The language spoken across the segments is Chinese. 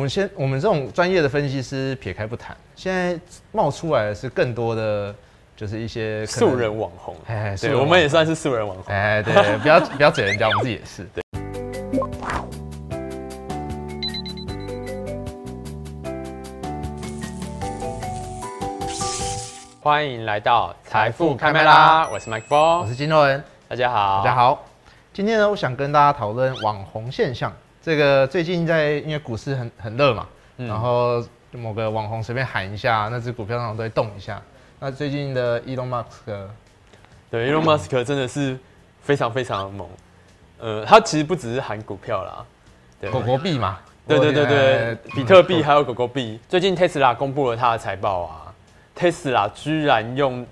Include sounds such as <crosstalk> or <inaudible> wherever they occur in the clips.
我们先，我们这种专业的分析师撇开不谈，现在冒出来的是更多的，就是一些素人网红。哎，对，我们也算是素人网红。哎，对，不要不要嘴人家，我们自己也是。对。欢迎来到财富开麦啦，我是麦克风，我是筋肉人，大家好，大家好。今天呢，我想跟大家讨论网红现象。这个最近在因为股市很很热嘛，嗯、然后某个网红随便喊一下，那只股票上都会动一下。那最近的 Elon Musk，对，Elon Musk 真的是非常非常的猛。呃，他其实不只是喊股票啦，对，狗狗币嘛，对对对对，比特币还有狗狗币。最近 Tesla 公布了他的财报啊，Tesla 居然用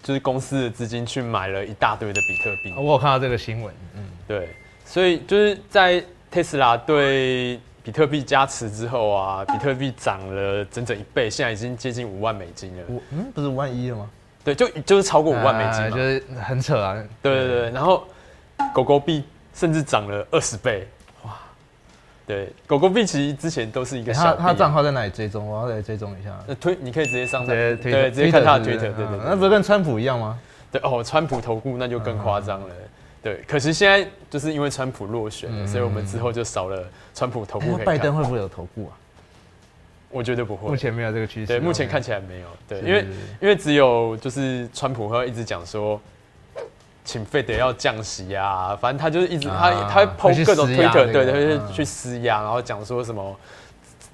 就是公司的资金去买了一大堆的比特币。我有看到这个新闻，嗯，对，所以就是在。特斯拉对比特币加持之后啊，比特币涨了整整一倍，现在已经接近五万美金了。五嗯，不是五万一了吗？对，就就是超过五万美金嘛，就是很扯啊。对对对，然后狗狗币甚至涨了二十倍，哇！对，狗狗币其实之前都是一个小，他他账号在哪里追踪？我要来追踪一下。那推你可以直接上在对，直接看他的推特，对对对，那不是跟川普一样吗？对哦，川普投顾那就更夸张了。对，可是现在就是因为川普落选了，嗯、所以我们之后就少了川普头部。欸、拜登会不会有头部啊？我觉得不会，目前没有这个趋势。对，目前看起来没有。对，因为因为只有就是川普会一直讲说，请费德要降息啊，反正他就是一直、啊、他他会 po 各种推特，对，他会去施压，然后讲说什么。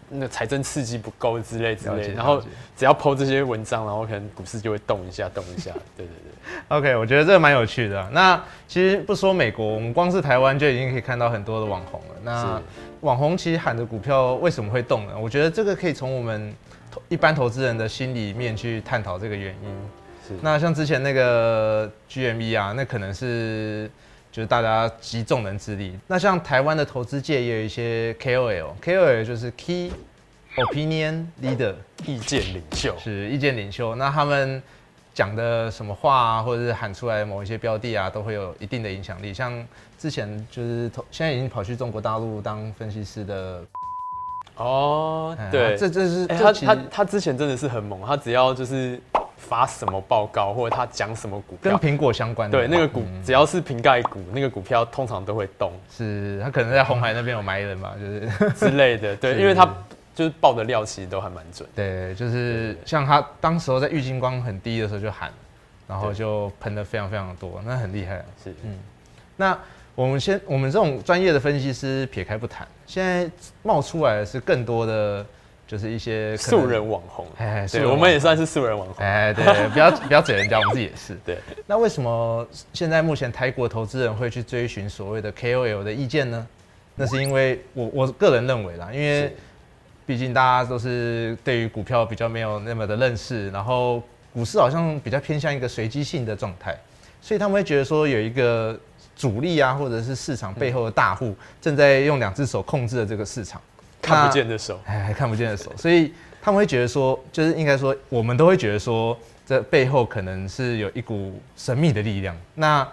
那财政刺激不够之类之类，然后只要 po 这些文章，然后可能股市就会动一下，动一下。<laughs> 对对对。OK，我觉得这个蛮有趣的啊。那其实不说美国，我们光是台湾就已经可以看到很多的网红了。那网红其实喊的股票为什么会动呢？我觉得这个可以从我们一般投资人的心里面去探讨这个原因。是。那像之前那个 GME 啊，那可能是。就是大家集众人之力。那像台湾的投资界也有一些 KOL，KOL 就是 Key Opinion Leader，意见领袖，是意见领袖。那他们讲的什么话啊，或者是喊出来某一些标的啊，都会有一定的影响力。像之前就是投，现在已经跑去中国大陆当分析师的。哦，对，这这是他他他之前真的是很猛，他只要就是。发什么报告，或者他讲什么股票，跟苹果相关的，对那个股，嗯、只要是瓶盖股，那个股票通常都会动。是他可能在红海那边有埋人嘛，就是之类的。对，<laughs> 因为他就是报的料其实都还蛮准。对，就是像他当时候在玉金光很低的时候就喊，然后就喷的非常非常多，那很厉害。是，嗯。那我们先，我们这种专业的分析师撇开不谈，现在冒出来的是更多的。就是一些素人网红，哎，对，我们也算是素人网红，哎，对，<laughs> 不要不要嘴人家，我们自己也是。对，那为什么现在目前台国投资人会去追寻所谓的 KOL 的意见呢？那是因为我我个人认为啦，因为毕竟大家都是对于股票比较没有那么的认识，然后股市好像比较偏向一个随机性的状态，所以他们会觉得说有一个主力啊，或者是市场背后的大户正在用两只手控制了这个市场。看不见的手，哎，看不见的手，所以他们会觉得说，就是应该说，我们都会觉得说，这背后可能是有一股神秘的力量。那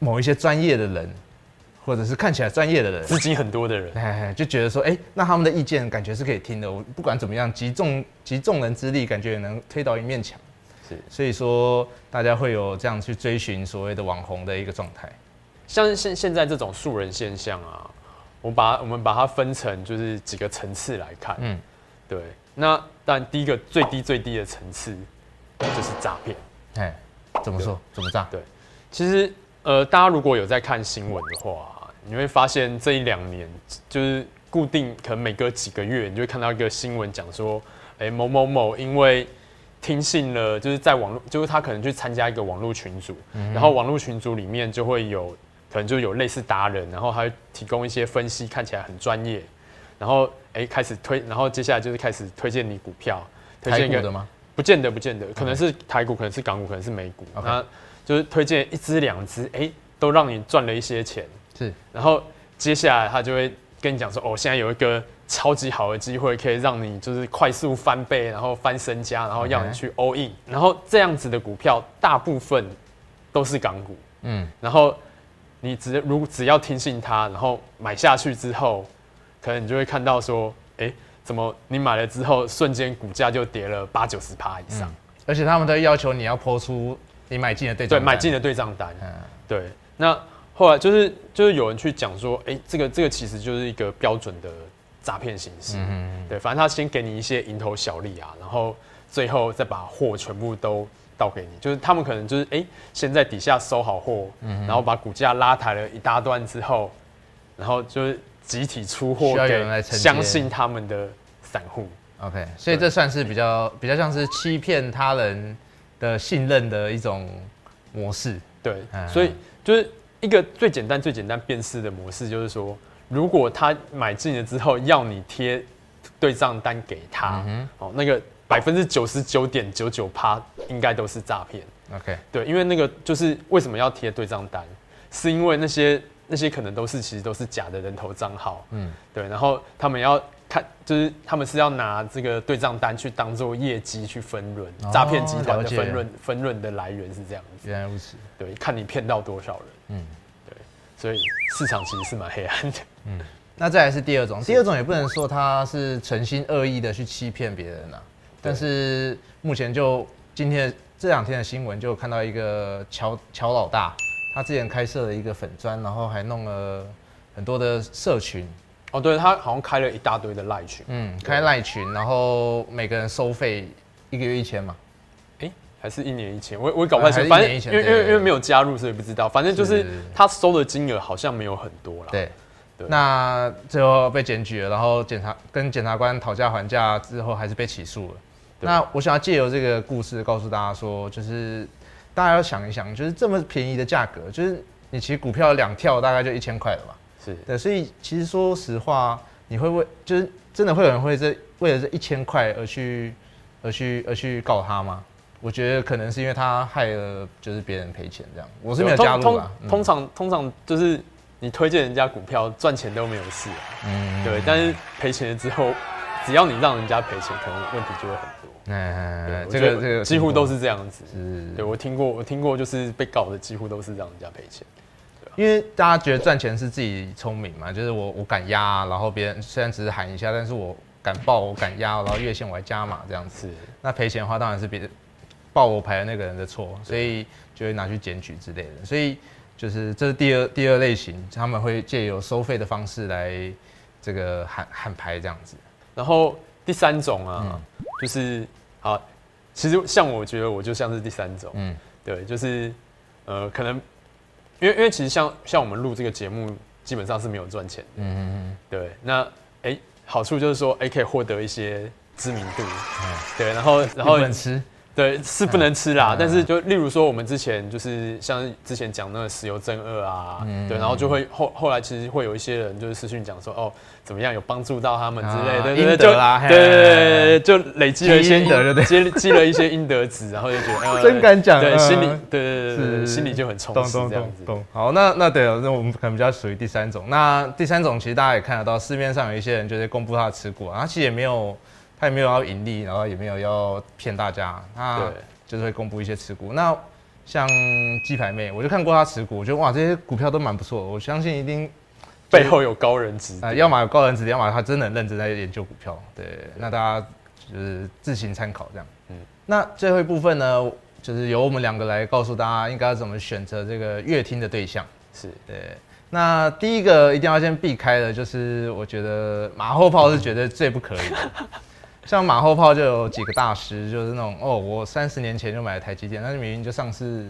某一些专业的人，或者是看起来专业的人，资金很多的人，哎，就觉得说，哎，那他们的意见感觉是可以听的。我不管怎么样，集众集众人之力，感觉也能推倒一面墙。是，所以说大家会有这样去追寻所谓的网红的一个状态。像现现在这种素人现象啊。我把我们把它分成就是几个层次来看，嗯，对。那但第一个最低最低的层次就是诈骗，哎，怎么说？怎么诈？对，其实呃，大家如果有在看新闻的话，你会发现这一两年就是固定可能每隔几个月，你就会看到一个新闻讲说，哎，某某某因为听信了，就是在网络，就是他可能去参加一个网络群组，然后网络群组里面就会有。可能就有类似达人，然后他会提供一些分析，看起来很专业。然后哎，开始推，然后接下来就是开始推荐你股票，推荐一个的吗？不见得，不见得，可能是台股，可能是港股，可能是美股。那 Okay. 就是推荐一支两支，哎，都让你赚了一些钱。是。然后接下来他就会跟你讲说，哦，现在有一个超级好的机会，可以让你就是快速翻倍，然后翻身家，然后要你去 all in。然后这样子的股票大部分都是港股。嗯。然后。你只如只要听信他，然后买下去之后，可能你就会看到说，哎、欸，怎么你买了之后瞬间股价就跌了八九十趴以上、嗯？而且他们都要求你要抛出你买进的对账单，对，买进的对账单。嗯，对。那后来就是就是有人去讲说，哎、欸，这个这个其实就是一个标准的诈骗形式。嗯嗯。对，反正他先给你一些蝇头小利啊，然后最后再把货全部都。倒给你，就是他们可能就是哎、欸，先在底下收好货，嗯，然后把股价拉抬了一大段之后，然后就是集体出货给相信他们的散户。OK，所以这算是比较比较像是欺骗他人的信任的一种模式。对，所以就是一个最简单最简单辨识的模式，就是说，如果他买进了之后要你贴对账单给他，嗯，哦，那个。百分之九十九点九九趴应该都是诈骗。OK，对，因为那个就是为什么要贴对账单，是因为那些那些可能都是其实都是假的人头账号。嗯，对，然后他们要看，就是他们是要拿这个对账单去当做业绩去分润，诈骗集团的分润分润的来源是这样子。原来如此。对，看你骗到多少人。嗯，对，所以市场其实是蛮黑暗的。嗯，那再来是第二种，第二种也不能说他是诚心恶意的去欺骗别人呐、啊。但是目前就今天这两天的新闻，就看到一个乔乔老大，他之前开设了一个粉砖，然后还弄了很多的社群。哦，对，他好像开了一大堆的赖群。嗯，开赖群，然后每个人收费一个月一千嘛？哎，还是一年一千？我我搞不清楚，反正因为因为因为没有加入，所以不知道。反正就是他收的金额好像没有很多啦。对。那最后被检举了，然后检察跟检察官讨价还价之后，还是被起诉了。那我想要借由这个故事告诉大家说，就是大家要想一想，就是这么便宜的价格，就是你其实股票两跳大概就一千块了嘛。是对，所以其实说实话，你会为就是真的会有人会这为了这一千块而去而去而去告他吗？我觉得可能是因为他害了就是别人赔钱这样。我是没有加入啊。通常通常就是你推荐人家股票赚钱都没有事啊。嗯。对，但是赔钱了之后，只要你让人家赔钱，可能问题就会很多。哎，这个这个几乎都是这样子。是，对我听过，我听过，就是被告的几乎都是让人家赔钱。因为大家觉得赚钱是自己聪明嘛，就是我我敢压，然后别人虽然只是喊一下，但是我敢报，我敢压，然后月线我还加码这样子。那赔钱的话，当然是别人报我牌的那个人的错，所以就会拿去检举之类的。所以就是这是第二第二类型，他们会借由收费的方式来这个喊喊牌这样子。然后第三种啊。嗯。就是好，其实像我觉得我就像是第三种，嗯，对，就是呃，可能因为因为其实像像我们录这个节目，基本上是没有赚钱的，嗯嗯嗯，对，那哎、欸，好处就是说，哎、欸，可以获得一些知名度，嗯，对，然后然后吃。对，是不能吃啦。嗯、但是就例如说，我们之前就是像之前讲那个石油正二啊，嗯、对，然后就会后后来其实会有一些人就是私讯讲说，哦，怎么样有帮助到他们之类的，对对对，对，就累积了一些阴德，积积了一些阴德值，然后就觉得真敢讲，对，心里对对对对，心里就很充实这样子。懂。好，那那对了，那我们可能比较属于第三种。那第三种其实大家也看得到，市面上有一些人就是公布他的持股啊，他其实也没有。他也没有要盈利，然后也没有要骗大家，他就是会公布一些持股。那像鸡排妹，我就看过他持股，我觉得哇，这些股票都蛮不错。我相信一定背后有高人指点，呃，要么有高人指点，要么他真的很认真在研究股票。对，那大家就是自行参考这样。嗯，那最后一部分呢，就是由我们两个来告诉大家应该要怎么选择这个乐听的对象。是对。那第一个一定要先避开的，就是我觉得马后炮是绝对最不可以的。<laughs> 像马后炮就有几个大师，就是那种哦，我三十年前就买了台积电，那明明就上市，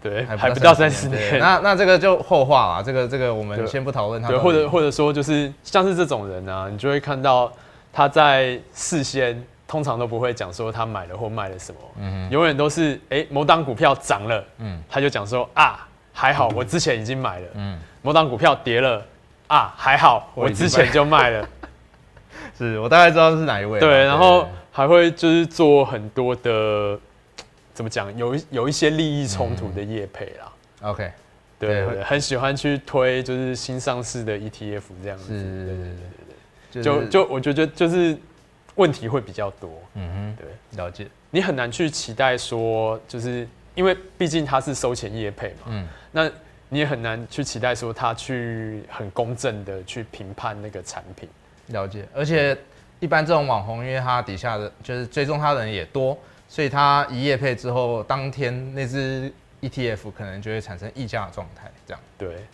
对，还不到三十年。那那这个就后话了，这个这个我们先不讨论他。对，或者或者说就是像是这种人啊，你就会看到他在事先通常都不会讲说他买了或卖了什么，嗯，永远都是哎、欸、某档股票涨了，嗯，他就讲说啊还好我之前已经买了，嗯，某档股票跌了啊还好我之前就卖了。是我大概知道是哪一位。对，然后还会就是做很多的，怎么讲，有有一些利益冲突的业配啦。OK，对对对，很喜欢去推就是新上市的 ETF 这样子。是，对对对对，就就我觉得就是问题会比较多。嗯哼，对，了解。你很难去期待说，就是因为毕竟他是收钱业配嘛。嗯。那你也很难去期待说他去很公正的去评判那个产品。了解，而且一般这种网红，因为他底下的就是追踪他的人也多，所以他一夜配之后，当天那只 ETF 可能就会产生溢价的状态，这样。对，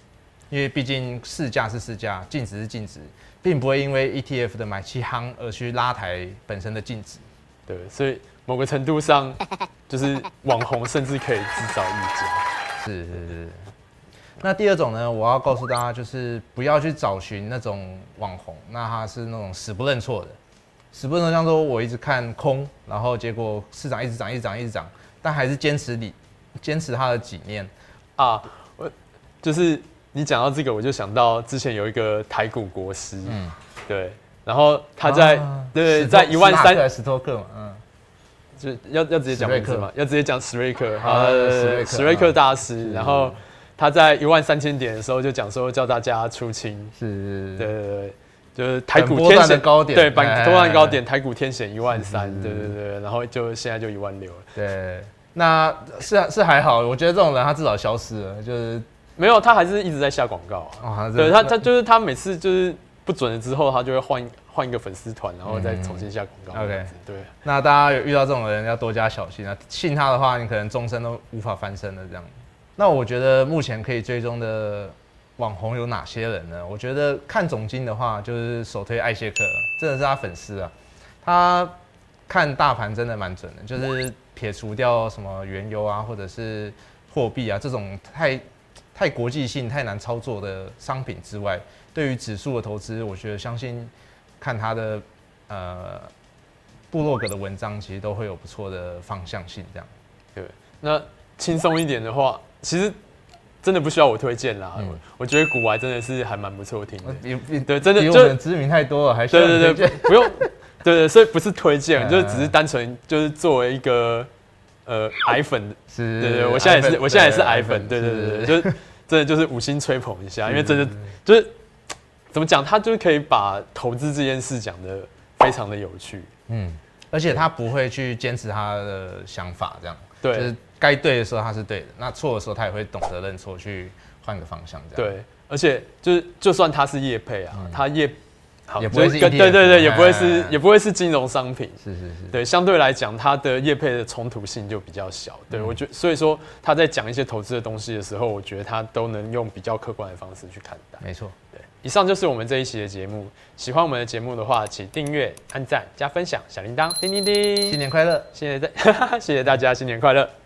因为毕竟市价是市价，净值是净值，并不会因为 ETF 的买气夯而去拉抬本身的净值。对，所以某个程度上，就是网红甚至可以制造溢价。是 <laughs> 是是。那第二种呢，我要告诉大家，就是不要去找寻那种网红，那他是那种死不认错的，死不认错，像说我一直看空，然后结果市场一直涨，一直涨，一直涨，但还是坚持理，坚持他的理念啊。我就是你讲到这个，我就想到之前有一个台股国师，嗯，对，然后他在、啊、对在一万三十多克嘛，嗯，就要要直接讲名字嘛，要直接讲史瑞克，好，史瑞克大师，然后。他在一万三千点的时候就讲说，叫大家出清，是，对对对，就是台股天险高点，对，板波段高点，台股天险一万三，对对对，然后就现在就一万六了，对，那是是还好，我觉得这种人他至少消失了，就是没有，他还是一直在下广告啊，对他他就是他每次就是不准了之后，他就会换换一个粉丝团，然后再重新下广告，OK，对，那大家有遇到这种人要多加小心啊，信他的话，你可能终身都无法翻身了这样。那我觉得目前可以追踪的网红有哪些人呢？我觉得看总经的话，就是首推艾谢克，真的是他粉丝啊。他看大盘真的蛮准的，就是撇除掉什么原油啊，或者是货币啊这种太太国际性、太难操作的商品之外，对于指数的投资，我觉得相信看他的呃部落格的文章，其实都会有不错的方向性。这样，对。那轻松一点的话。其实真的不需要我推荐啦，嗯、我觉得古玩真的是还蛮不错听的。对，真的比我们知名太多了，还需要对对对，不用，<laughs> 对，对对，所以不是推荐，就是只是单纯就是作为一个呃癌粉，是，对对，我现在也是，我现在也是癌粉，对对对，就是真的就是五星吹捧一下，因为真的就是怎么讲，他就是可以把投资这件事讲的非常的有趣，嗯，而且他不会去坚持他的想法，这样，对。就是该对的时候他是对的，那错的时候他也会懂得认错，去换个方向这样。对，而且就是就算他是业配啊，嗯、他业好也不会是、e、对对对，也不会是也不会是金融商品。是是是。对，相对来讲，他的业配的冲突性就比较小。对、嗯、我觉得，所以说他在讲一些投资的东西的时候，我觉得他都能用比较客观的方式去看待。没错。对，以上就是我们这一期的节目。喜欢我们的节目的话，请订阅、按赞、加分享、小铃铛，叮叮叮。新年快乐！谢谢大，<laughs> 谢谢大家，新年快乐。